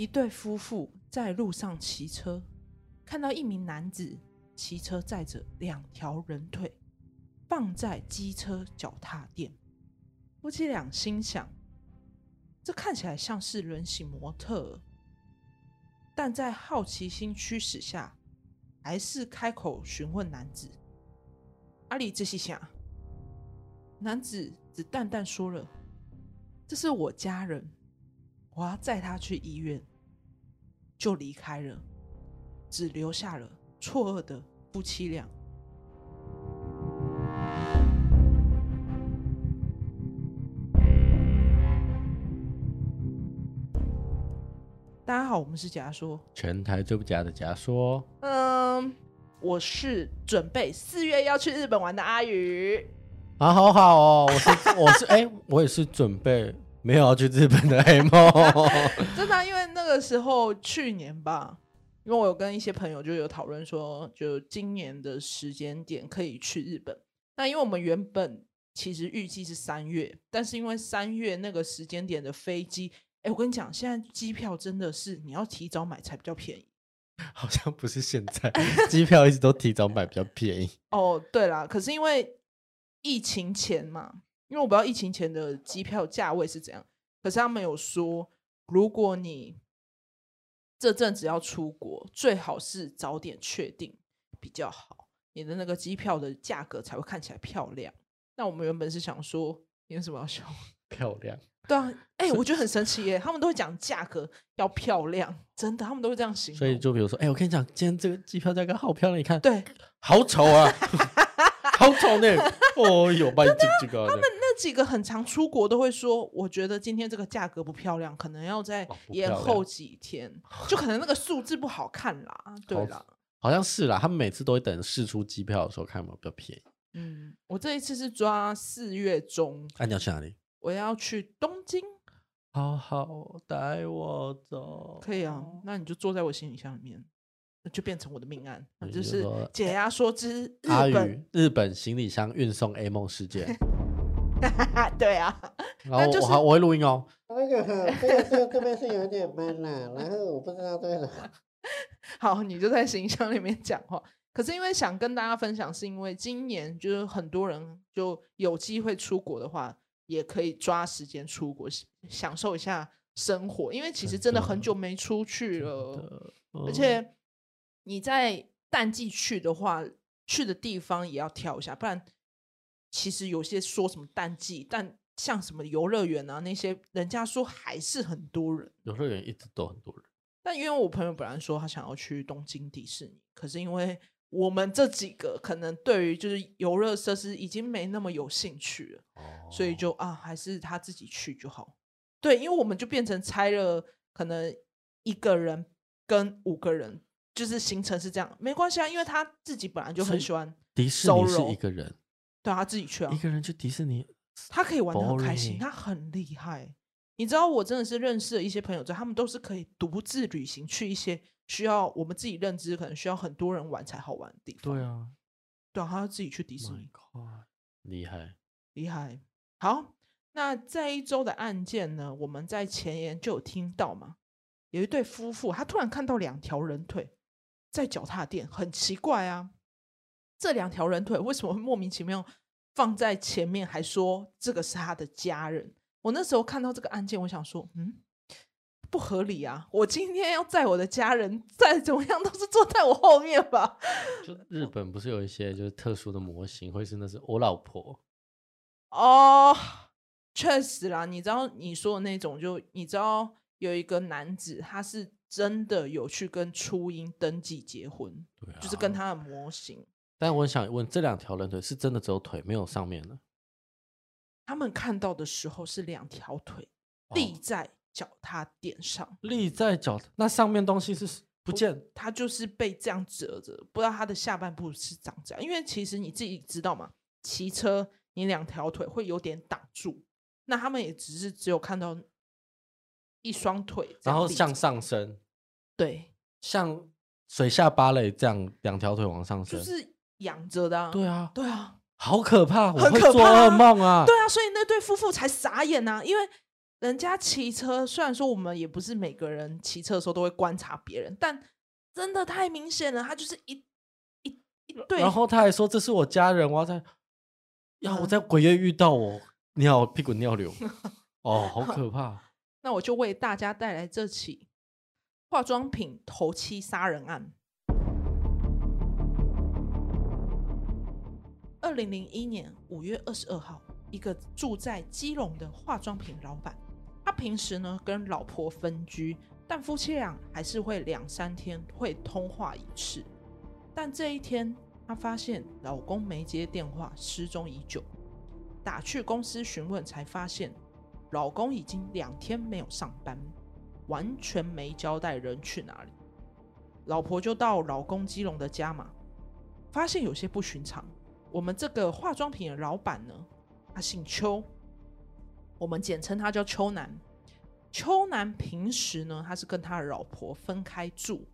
一对夫妇在路上骑车，看到一名男子骑车载着两条人腿放在机车脚踏垫。夫妻俩心想，这看起来像是人形模特，但在好奇心驱使下，还是开口询问男子：“阿里这是想？”男子只淡淡说了：“这是我家人，我要载他去医院。”就离开了，只留下了错愕的夫妻俩。大家好，我们是假说，全台最不假的假说。嗯，我是准备四月要去日本玩的阿宇。啊，好好哦，我是我是哎、欸，我也是准备。没有要去日本的黑猫，真的、啊，因为那个时候去年吧，因为我有跟一些朋友就有讨论说，就今年的时间点可以去日本。那因为我们原本其实预计是三月，但是因为三月那个时间点的飞机，哎，我跟你讲，现在机票真的是你要提早买才比较便宜。好像不是现在，机票一直都提早买比较便宜。哦，对啦，可是因为疫情前嘛。因为我不知道疫情前的机票价位是怎样，可是他们有说，如果你这阵子要出国，最好是早点确定比较好，你的那个机票的价格才会看起来漂亮。那我们原本是想说，你为什么要笑？漂亮？对啊，哎、欸，我觉得很神奇耶，他们都会讲价格要漂亮，真的，他们都会这样形容。所以就比如说，哎、欸，我跟你讲，今天这个机票价格好漂亮，你看，对，好丑啊。好丑呢！哦哟，把你这个他们那几个很常出国都会说，我觉得今天这个价格不漂亮，可能要再延后几天，哦、就可能那个数字不好看啦。对啦，好像是啦。他们每次都会等试出机票的时候看有没有比较便宜。嗯，我这一次是抓四月中。那、啊、你要去哪里？我要去东京。好好带我走。可以啊，那你就坐在我行李箱里面。就变成我的命案，就是解压说之日本日本行李箱运送 A 梦事件。对啊，然后我、就是、我，我会录音哦。那个这个这这边是有点闷啦，然后我不知道对了。好，你就在行李箱里面讲话。可是因为想跟大家分享，是因为今年就是很多人就有机会出国的话，也可以抓时间出国享受一下生活，因为其实真的很久没出去了，而且。你在淡季去的话，去的地方也要挑一下，不然其实有些说什么淡季，但像什么游乐园啊那些，人家说还是很多人。游乐园一直都很多人。但因为我朋友本来说他想要去东京迪士尼，可是因为我们这几个可能对于就是游乐设施已经没那么有兴趣了，哦、所以就啊还是他自己去就好。对，因为我们就变成拆了，可能一个人跟五个人。就是行程是这样，没关系啊，因为他自己本来就很喜欢迪士尼，是一个人，对，他自己去啊，一个人去迪士尼，他可以玩的很开心，他很厉害。你知道，我真的是认识了一些朋友，他们都是可以独自旅行去一些需要我们自己认知，可能需要很多人玩才好玩的地方。对啊，对啊，他要自己去迪士尼，oh、厉害，厉害。好，那这一周的案件呢，我们在前言就有听到嘛，有一对夫妇，他突然看到两条人腿。在脚踏垫，很奇怪啊！这两条人腿为什么会莫名其妙放在前面，还说这个是他的家人？我那时候看到这个案件，我想说，嗯，不合理啊！我今天要载我的家人，再怎么样都是坐在我后面吧？就日本不是有一些就是特殊的模型，会是那是我老婆哦，确实啦，你知道你说的那种，就你知道有一个男子，他是。真的有去跟初音登记结婚，对啊，就是跟他的模型。但我想问，这两条人腿是真的只有腿，没有上面的？他们看到的时候是两条腿立在脚踏垫上，哦，立在脚，那上面东西是不见不，他就是被这样折着，不知道他的下半部是长这样。因为其实你自己知道嘛，骑车你两条腿会有点挡住，那他们也只是只有看到。一双腿，然后向上升，对，像水下芭蕾这样，两条腿往上升，就是仰着的啊。对啊，对啊，好可怕，很可怕，我会做噩梦啊。对啊，所以那对夫妇才傻眼啊，因为人家骑车，虽然说我们也不是每个人骑车的时候都会观察别人，但真的太明显了，他就是一一一对。然后他还说这是我家人，我要在，要我在鬼月遇到我尿屁滚尿流，哦，好可怕。那我就为大家带来这起化妆品头七杀人案。二零零一年五月二十二号，一个住在基隆的化妆品老板。他平时呢跟老婆分居，但夫妻俩还是会两三天会通话一次。但这一天，他发现老公没接电话，失踪已久。打去公司询问，才发现老公已经两天没有上班，完全没交代人去哪里。老婆就到老公基隆的家嘛，发现有些不寻常。我们这个化妆品的老板呢，他姓邱。我们简称他叫邱男。邱男平时呢，他是跟他的老婆分开住。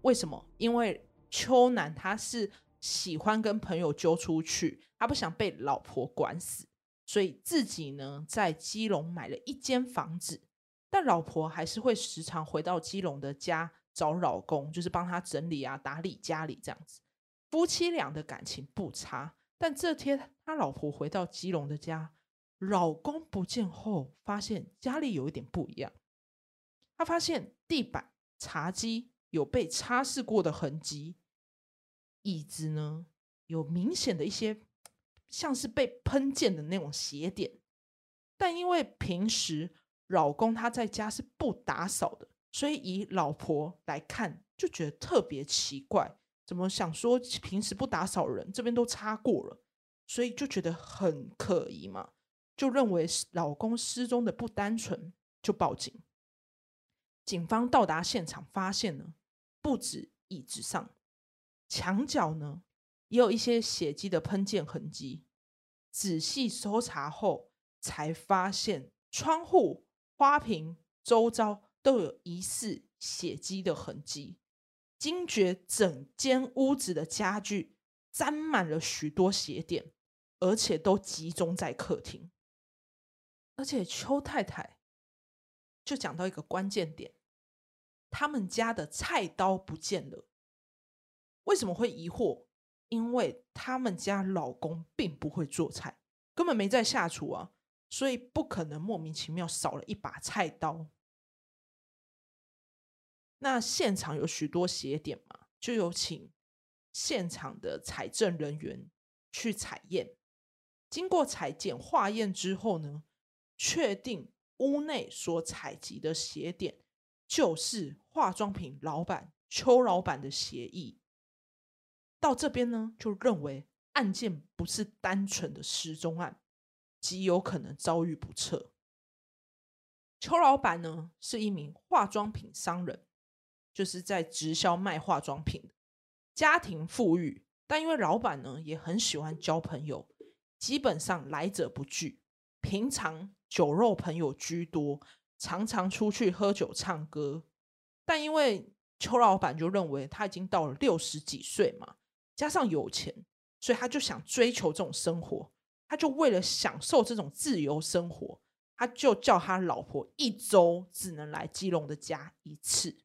为什么？因为邱男他是喜欢跟朋友揪出去，他不想被老婆管死，所以自己呢在基隆买了一间房子。但老婆还是会时常回到基隆的家找老公，就是帮他整理啊、打理家里这样子。夫妻俩的感情不差，但这天他老婆回到基隆的家。老公不见后，发现家里有一点不一样。他发现地板、茶几有被擦拭过的痕迹，椅子呢有明显的一些像是被喷溅的那种鞋点。但因为平时老公他在家是不打扫的，所以以老婆来看就觉得特别奇怪，怎么想说平时不打扫人这边都擦过了，所以就觉得很可疑嘛。就认为老公失踪的不单纯，就报警。警方到达现场，发现呢，不止椅子上，墙角呢也有一些血迹的喷溅痕迹。仔细搜查后，才发现窗户、花瓶周遭都有疑似血迹的痕迹。惊觉整间屋子的家具沾满了许多血点，而且都集中在客厅。而且邱太太就讲到一个关键点，他们家的菜刀不见了。为什么会疑惑？因为他们家老公并不会做菜，根本没在下厨啊，所以不可能莫名其妙少了一把菜刀。那现场有许多血点嘛，就有请现场的采证人员去采验。经过采检化验之后呢，确定屋内所采集的血点就是化妆品老板邱老板的血液。到这边呢，就认为案件不是单纯的失踪案，极有可能遭遇不测。邱老板呢是一名化妆品商人，就是在直销卖化妆品的，家庭富裕，但因为老板呢也很喜欢交朋友，基本上来者不拒，平常。酒肉朋友居多，常常出去喝酒唱歌。但因为邱老板就认为他已经到了六十几岁嘛，加上有钱，所以他就想追求这种生活。他就为了享受这种自由生活，他就叫他老婆一周只能来基隆的家一次。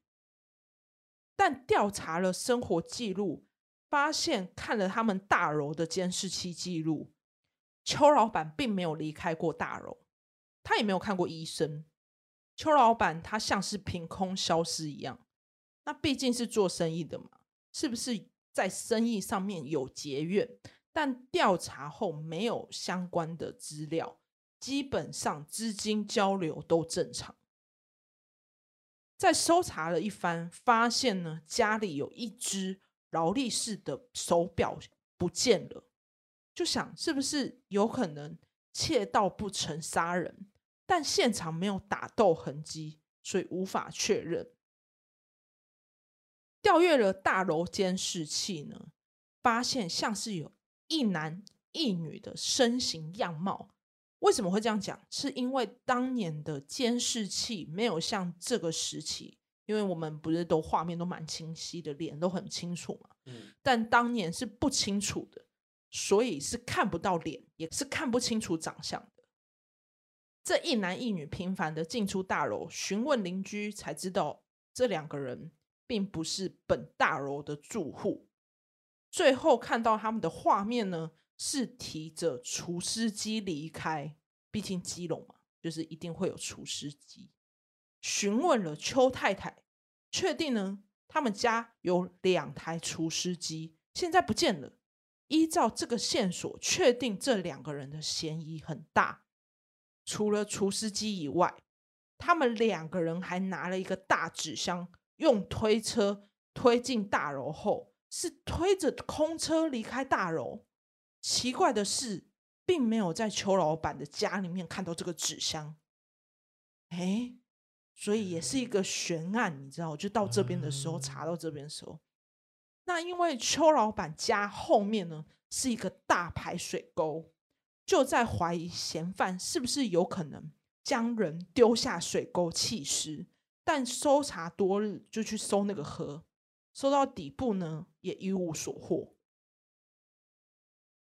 但调查了生活记录，发现看了他们大楼的监视器记录，邱老板并没有离开过大楼。他也没有看过医生，邱老板他像是凭空消失一样。那毕竟是做生意的嘛，是不是在生意上面有结怨？但调查后没有相关的资料，基本上资金交流都正常。在搜查了一番，发现呢，家里有一只劳力士的手表不见了，就想是不是有可能窃盗不成杀人？但现场没有打斗痕迹，所以无法确认。调阅了大楼监视器呢，发现像是有一男一女的身形样貌。为什么会这样讲？是因为当年的监视器没有像这个时期，因为我们不是都画面都蛮清晰的，脸都很清楚嘛。嗯。但当年是不清楚的，所以是看不到脸，也是看不清楚长相的。这一男一女频繁的进出大楼，询问邻居，才知道这两个人并不是本大楼的住户。最后看到他们的画面呢，是提着除湿机离开。毕竟基隆嘛，就是一定会有除湿机。询问了邱太太，确定呢，他们家有两台除湿机，现在不见了。依照这个线索，确定这两个人的嫌疑很大。除了除湿机以外，他们两个人还拿了一个大纸箱，用推车推进大楼后，是推着空车离开大楼。奇怪的是，并没有在邱老板的家里面看到这个纸箱。哎，所以也是一个悬案，你知道？就到这边的时候，查到这边的时候，那因为邱老板家后面呢是一个大排水沟。就在怀疑嫌犯是不是有可能将人丢下水沟弃尸，但搜查多日，就去搜那个河，搜到底部呢，也一无所获。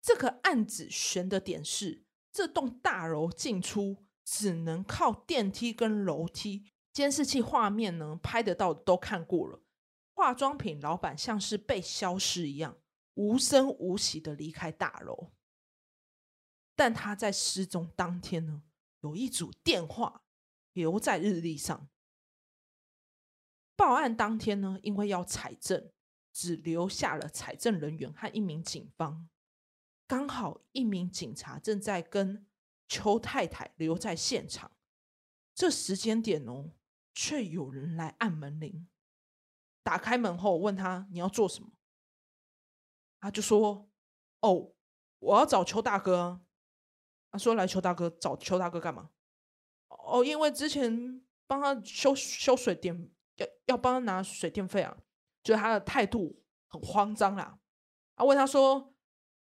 这个案子悬的点是，这栋大楼进出只能靠电梯跟楼梯，监视器画面呢拍得到的都看过了。化妆品老板像是被消失一样，无声无息的离开大楼。但他在失踪当天呢，有一组电话留在日历上。报案当天呢，因为要采证，只留下了采证人员和一名警方。刚好一名警察正在跟邱太太留在现场。这时间点哦，却有人来按门铃。打开门后问他：“你要做什么？”他就说：“哦，我要找邱大哥。”他说：“来，邱大哥找邱大哥干嘛？哦，因为之前帮他修修水电，要要帮他拿水电费啊，觉得他的态度很慌张啦。啊，问他说：‘、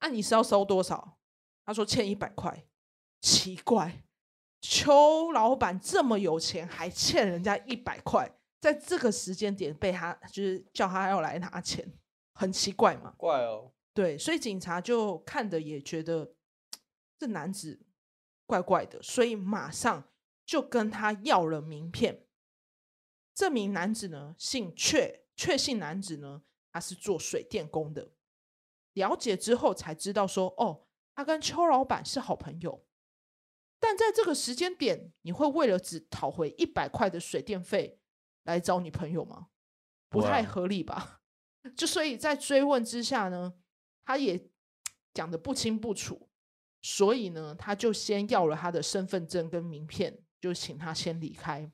啊、你是要收多少？’他说：‘欠一百块。’奇怪，邱老板这么有钱，还欠人家一百块，在这个时间点被他就是叫他要来拿钱，很奇怪嘛？怪哦。对，所以警察就看的也觉得。”这男子怪怪的，所以马上就跟他要了名片。这名男子呢，姓阙，阙姓男子呢，他是做水电工的。了解之后才知道说，哦，他跟邱老板是好朋友。但在这个时间点，你会为了只讨回一百块的水电费来找你朋友吗？不太合理吧？就所以在追问之下呢，他也 讲的不清不楚。所以呢，他就先要了他的身份证跟名片，就请他先离开。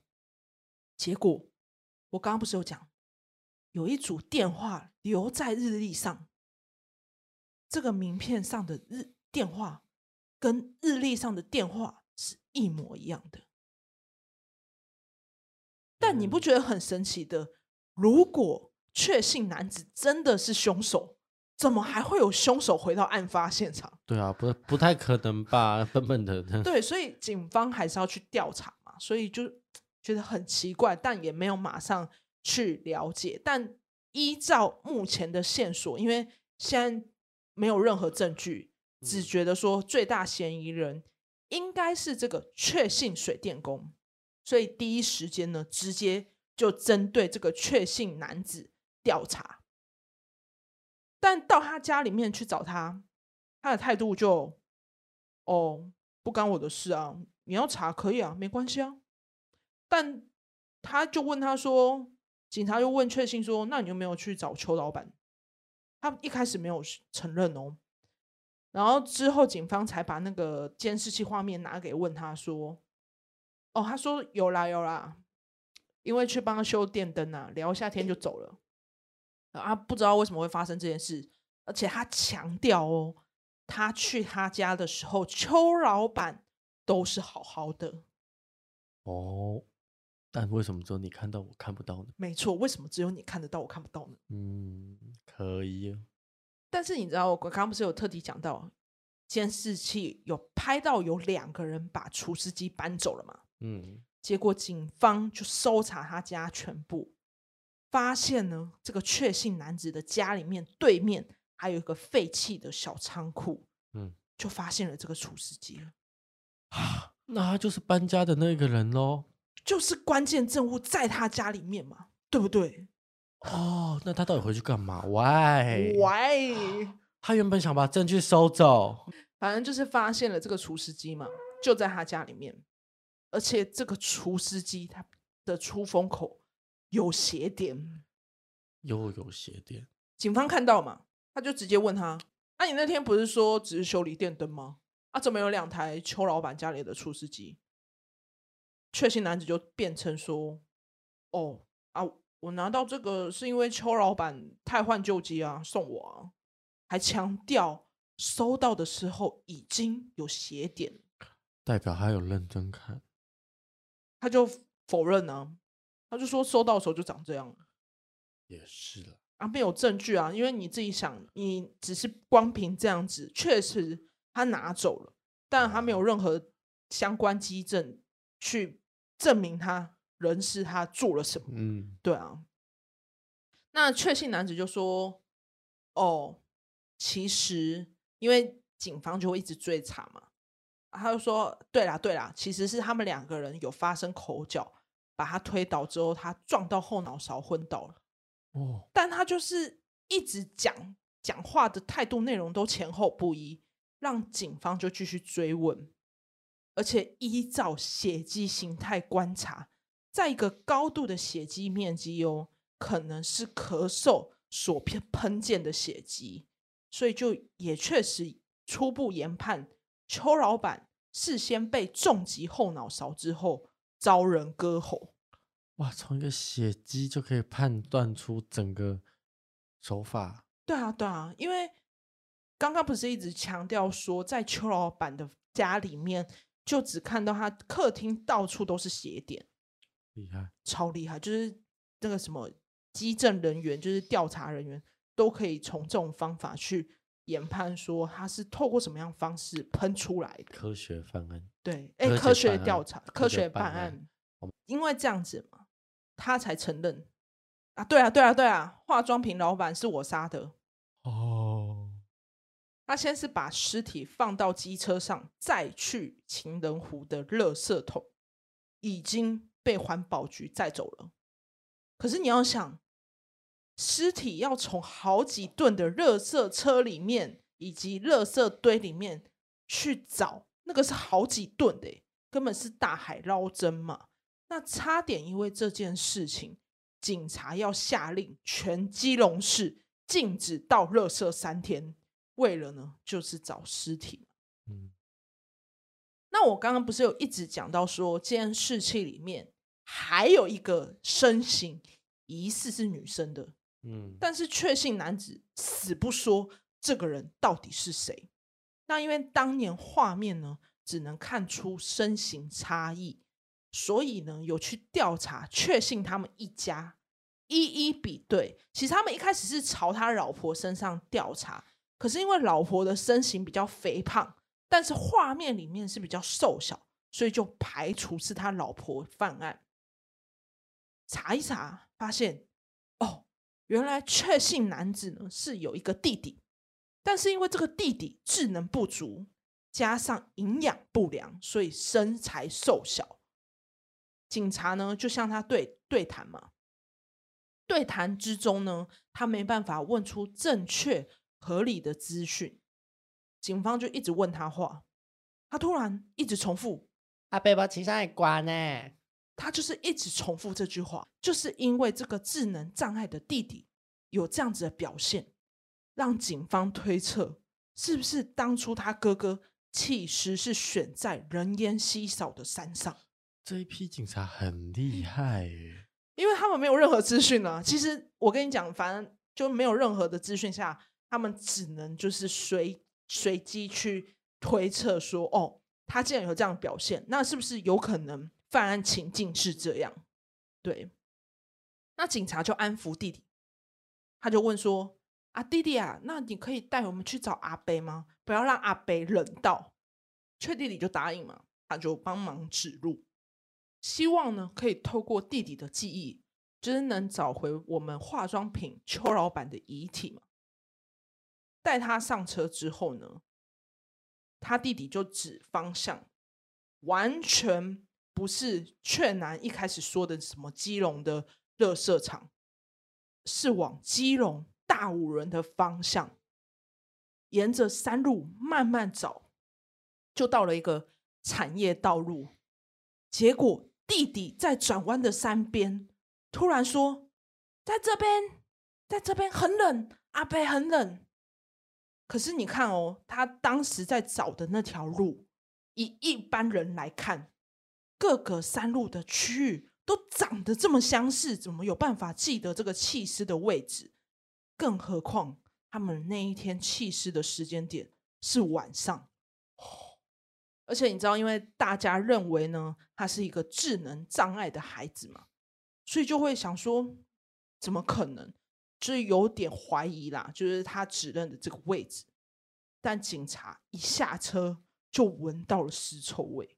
结果我刚刚不是有讲，有一组电话留在日历上，这个名片上的日电话跟日历上的电话是一模一样的。但你不觉得很神奇的？如果确信男子真的是凶手？怎么还会有凶手回到案发现场？对啊，不不太可能吧，笨笨的。对，所以警方还是要去调查嘛，所以就 觉得很奇怪，但也没有马上去了解。但依照目前的线索，因为现在没有任何证据，只觉得说最大嫌疑人应该是这个确信水电工，所以第一时间呢，直接就针对这个确信男子调查。但到他家里面去找他，他的态度就，哦，不干我的事啊，你要查可以啊，没关系啊。但他就问他说，警察就问确信说，那你有没有去找邱老板？他一开始没有承认哦，然后之后警方才把那个监视器画面拿给问他说，哦，他说有啦有啦，因为去帮他修电灯啊，聊一下天就走了。啊，不知道为什么会发生这件事，而且他强调哦，他去他家的时候，邱老板都是好好的。哦，但为什么只有你看到我看不到呢？没错，为什么只有你看得到我看不到呢？嗯，可以。但是你知道，我刚刚不是有特地讲到，监视器有拍到有两个人把除湿机搬走了嘛？嗯，结果警方就搜查他家全部。发现呢，这个确信男子的家里面对面还有一个废弃的小仓库，嗯，就发现了这个除湿机了。啊，那他就是搬家的那个人喽，就是关键证物在他家里面嘛，对不对？哦，那他到底回去干嘛？Why？Why？Why？他原本想把证据收走，反正就是发现了这个除湿机嘛，就在他家里面，而且这个除湿机它的出风口有血点，又有血点。警方看到嘛，他就直接问他：“啊，你那天不是说只是修理电灯吗？啊，怎么有两台邱老板家里的除湿机？”确信男子就辩称说：“哦，啊，我拿到这个是因为邱老板太换旧机啊，送我啊。”还强调收到的时候已经有血点，代表他有认真看，他就否认呢、啊，他就说收到的时候就长这样，也是了啊，没有证据啊，因为你自己想，你只是光凭这样子，确实他拿走了，但他没有任何相关基证去证明他人是他做了什么，嗯，对啊，那确信男子就说，哦。其实，因为警方就会一直追查嘛，他就说：“对啦，对啦，其实是他们两个人有发生口角，把他推倒之后，他撞到后脑勺昏倒了。哦，但他就是一直讲讲话的态度内容都前后不一，让警方就继续追问，而且依照血迹形态观察，在一个高度的血迹面积哦，可能是咳嗽所喷喷溅的血迹。”所以就也确实初步研判，邱老板事先被重击后脑勺之后遭人割喉。哇，从一个血迹就可以判断出整个手法。对啊，对啊，因为刚刚不是一直强调说，在邱老板的家里面，就只看到他客厅到处都是血点，厉害，超厉害，就是那个什么基证人员，就是调查人员。都可以从这种方法去研判，说他是透过什么样方式喷出来的。科学犯案，对，哎，科学调查，科学办案，办案因为这样子嘛，他才承认啊，对啊，对啊，对啊，化妆品老板是我杀的。他先是把尸体放到机车上，再去情人湖的垃圾桶，已经被环保局载走了。可是你要想。尸体要从好几吨的垃圾车里面以及垃圾堆里面去找，那个是好几吨的，根本是大海捞针嘛。那差点因为这件事情，警察要下令全基隆市禁止倒垃圾三天，为了呢就是找尸体。嗯，那我刚刚不是有一直讲到说，监视器里面还有一个身形疑似是女生的。嗯，但是确信男子死不说这个人到底是谁。那因为当年画面呢，只能看出身形差异，所以呢有去调查，确信他们一家一一比对。其实他们一开始是朝他老婆身上调查，可是因为老婆的身形比较肥胖，但是画面里面是比较瘦小，所以就排除是他老婆犯案。查一查，发现哦。原来确信男子呢是有一个弟弟，但是因为这个弟弟智能不足，加上营养不良，所以身材瘦小。警察呢就向他对对谈嘛，对谈之中呢，他没办法问出正确合理的资讯，警方就一直问他话，他突然一直重复：“阿伯，我骑上来关呢。”他就是一直重复这句话，就是因为这个智能障碍的弟弟有这样子的表现，让警方推测是不是当初他哥哥其实是选在人烟稀少的山上。这一批警察很厉害耶，因为他们没有任何资讯啊。其实我跟你讲，反正就没有任何的资讯下，他们只能就是随随机去推测说，哦，他既然有这样的表现，那是不是有可能？犯案情境是这样，对，那警察就安抚弟弟，他就问说：“啊，弟弟啊，那你可以带我们去找阿伯吗？不要让阿伯冷到。”确弟弟就答应嘛，他就帮忙指路，希望呢可以透过弟弟的记忆，就是能找回我们化妆品邱老板的遗体嘛。带他上车之后呢，他弟弟就指方向。完全不是雀男一开始说的什么基隆的垃圾场，是往基隆大武仑的方向，沿着山路慢慢找，就到了一个产业道路。结果弟弟在转弯的山边突然说：“在这边，在这边很冷，阿伯很冷。”可是你看哦，他当时在找的那条路，以一般人来看，各个山路的区域都长得这么相似，怎么有办法记得这个弃尸的位置？更何况他们那一天弃尸的时间点是晚上，而且你知道，因为大家认为呢，他是一个智能障碍的孩子嘛，所以就会想说，怎么可能？就是有点怀疑啦，就是他指认的这个位置，但警察一下车就闻到了尸臭味，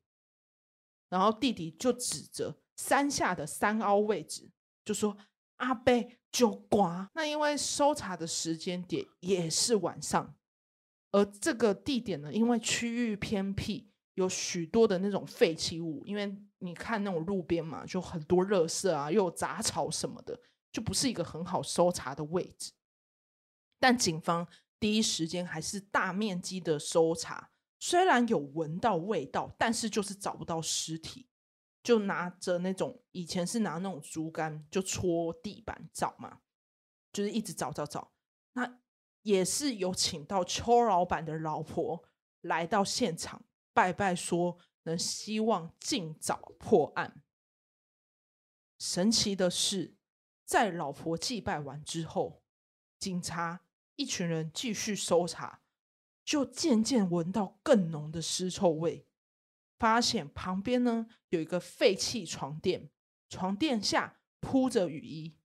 然后弟弟就指着山下的山凹位置，就说：“阿贝就刮。”那因为搜查的时间点也是晚上，而这个地点呢，因为区域偏僻，有许多的那种废弃物，因为你看那种路边嘛，就很多垃圾啊，又有杂草什么的。就不是一个很好搜查的位置，但警方第一时间还是大面积的搜查，虽然有闻到味道，但是就是找不到尸体，就拿着那种以前是拿那种竹竿就戳地板找嘛，就是一直找找找。那也是有请到邱老板的老婆来到现场拜拜，说能希望尽早破案。神奇的是。在老婆祭拜完之后，警察一群人继续搜查，就渐渐闻到更浓的尸臭味。发现旁边呢有一个废弃床垫，床垫下铺着雨衣，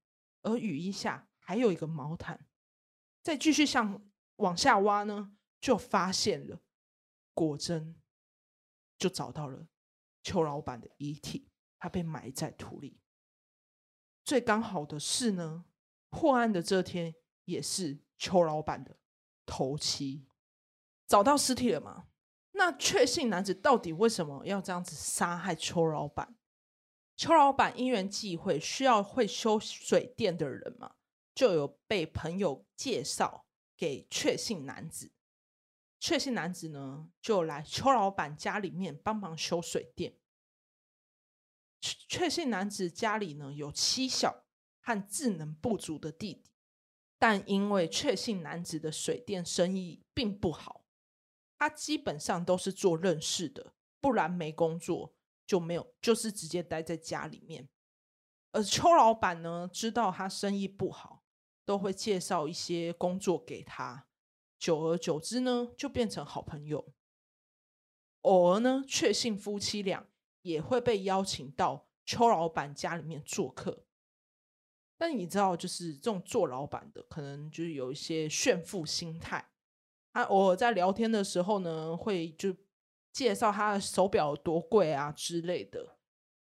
而雨衣下还有一个毛毯。再继续向往下挖呢，就发现了，果真就找到了邱老板的遗体，他被埋在土里。最刚好的是呢，破案的这天也是邱老板的头七，找到尸体了吗？那确信男子到底为什么要这样子杀害邱老板？邱老板因缘际会需要会修水电的人嘛，就有被朋友介绍给确信男子。确信男子呢，就来邱老板家里面帮忙修水电。确信男子家里呢，有妻小和智能不足的弟弟，但因为确信男子的水电生意并不好，他基本上都是做认识的，不然没工作就没有，就是直接待在家里面。而邱老板呢，知道他生意不好，都会介绍一些工作给他，久而久之呢，就变成好朋友。偶尔呢，确信夫妻俩。也会被邀请到邱老板家里面做客，但你知道，就是这种做老板的，可能就是有一些炫富心态。他偶尔在聊天的时候呢，会就介绍他的手表多贵啊之类的。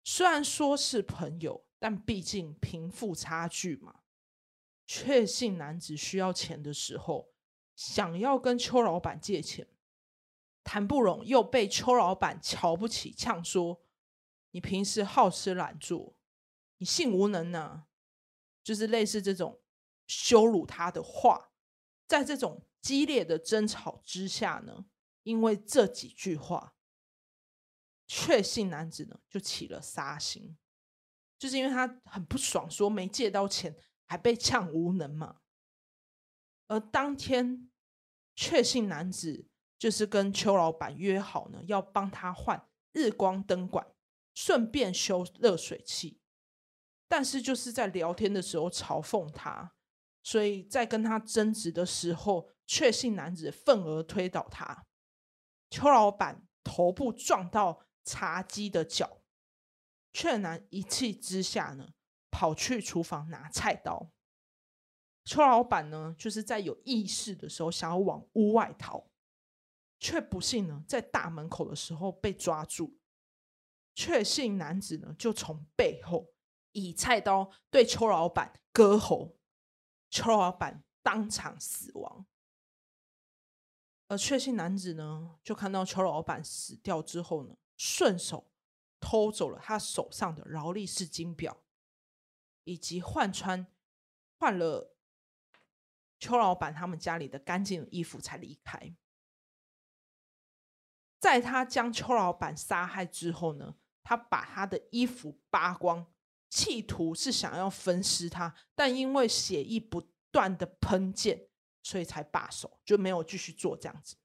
虽然说是朋友，但毕竟贫富差距嘛。确信男子需要钱的时候，想要跟邱老板借钱，谈不拢，又被邱老板瞧不起，呛说。你平时好吃懒做，你性无能呢、就是类似这种羞辱他的话，在这种激烈的争吵之下呢，因为这几句话，确信男子呢就起了杀心，就是因为他很不爽，说没借到钱还被呛无能嘛。而当天，确信男子就是跟邱老板约好呢，要帮他换日光灯管。顺便修热水器，但是就是在聊天的时候嘲讽他，所以在跟他争执的时候，确信男子愤而推倒他，邱老板头部撞到茶几的脚，却男一气之下呢，跑去厨房拿菜刀，邱老板呢就是在有意识的时候想要往屋外逃，却不幸呢在大门口的时候被抓住。确信男子呢，就从背后以菜刀对邱老板割喉，邱老板当场死亡。而确信男子呢，就看到邱老板死掉之后呢，顺手偷走了他手上的劳力士金表，以及换穿换了邱老板他们家里的干净的衣服才离开。在他将邱老板杀害之后呢，他把他的衣服扒光，企图是想要分尸他，但因为血液不断的喷溅，所以才罢手，就没有继续做这样子。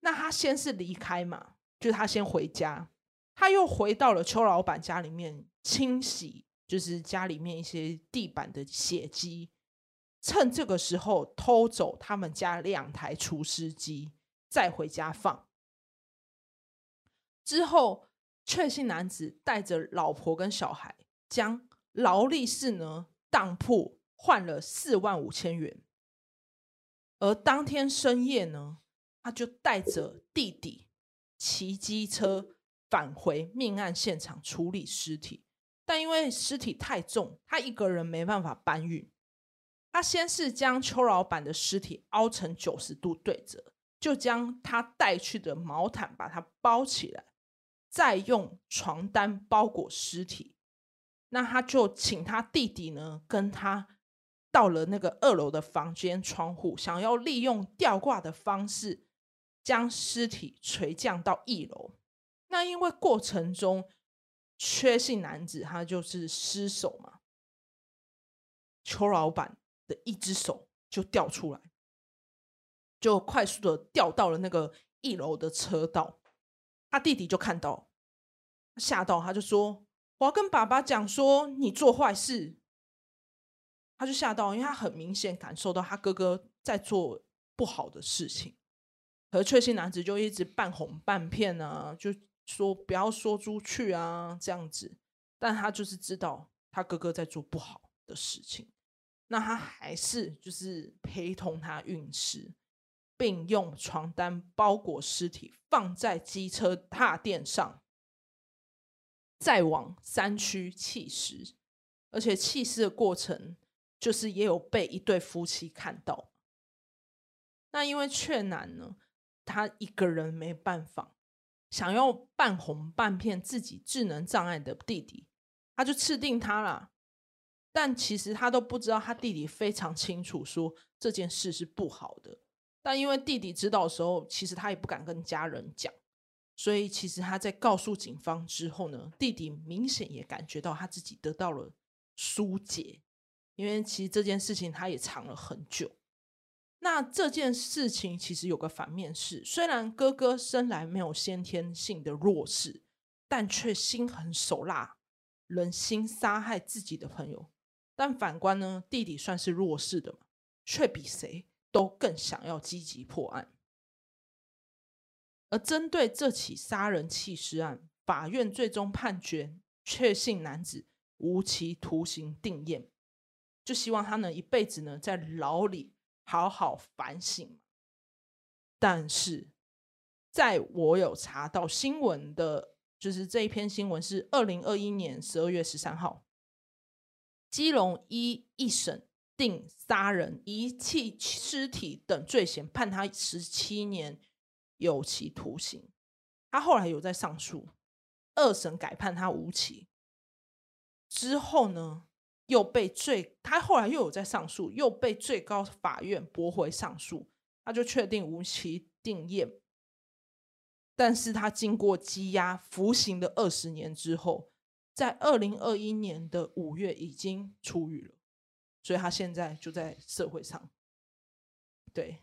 那他先是离开嘛，就他先回家，他又回到了邱老板家里面清洗，就是家里面一些地板的血迹，趁这个时候偷走他们家两台除湿机。再回家放之后，确信男子带着老婆跟小孩，将劳力士呢当铺换了四万五千元。而当天深夜呢，他就带着弟弟骑机车返回命案现场处理尸体，但因为尸体太重，他一个人没办法搬运。他先是将邱老板的尸体凹成九十度对折。就将他带去的毛毯把它包起来，再用床单包裹尸体。那他就请他弟弟呢，跟他到了那个二楼的房间窗户，想要利用吊挂的方式将尸体垂降到一楼。那因为过程中缺姓男子他就是失手嘛，邱老板的一只手就掉出来。就快速的掉到了那个一楼的车道，他弟弟就看到，吓到，他就说：“我要跟爸爸讲说你做坏事。”他就吓到，因为他很明显感受到他哥哥在做不好的事情。而确信男子就一直半哄半骗啊，就说不要说出去啊，这样子。但他就是知道他哥哥在做不好的事情，那他还是就是陪同他运尸。并用床单包裹尸体，放在机车踏垫上，再往山区弃尸。而且弃尸的过程，就是也有被一对夫妻看到。那因为确男呢，他一个人没办法，想要半哄半骗自己智能障碍的弟弟，他就吃定他了。但其实他都不知道，他弟弟非常清楚说这件事是不好的。但因为弟弟知道的时候，其实他也不敢跟家人讲，所以其实他在告诉警方之后呢，弟弟明显也感觉到他自己得到了疏解，因为其实这件事情他也藏了很久。那这件事情其实有个反面是，虽然哥哥生来没有先天性的弱势，但却心狠手辣，忍心杀害自己的朋友。但反观呢，弟弟算是弱势的嘛，却比谁？都更想要积极破案，而针对这起杀人弃尸案，法院最终判决确信男子无期徒刑定谳，就希望他能一辈子呢在牢里好好反省。但是，在我有查到新闻的，就是这一篇新闻是二零二一年十二月十三号，基隆一一审。定杀人、遗弃尸体等罪嫌，判他十七年有期徒刑。他后来有在上诉，二审改判他无期。之后呢，又被最他后来又有在上诉，又被最高法院驳回上诉，他就确定无期定谳。但是他经过羁押服刑的二十年之后，在二零二一年的五月已经出狱了。所以他现在就在社会上，对。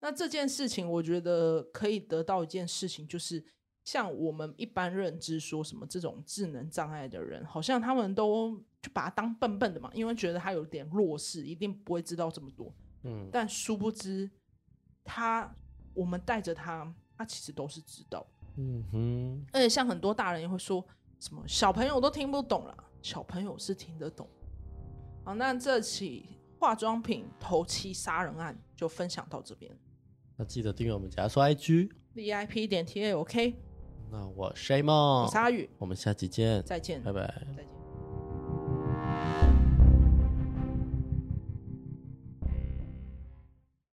那这件事情，我觉得可以得到一件事情，就是像我们一般认知说什么这种智能障碍的人，好像他们都就把他当笨笨的嘛，因为觉得他有点弱势，一定不会知道这么多。嗯。但殊不知，他我们带着他，他其实都是知道。嗯哼。而且像很多大人也会说什么小朋友都听不懂了。小朋友是听得懂。好，那这起化妆品头七杀人案就分享到这边。那记得订阅我们家说 IG VIP 点 T A OK。那我是 A 梦，我是阿宇，我们下期见，再见，拜拜，再见。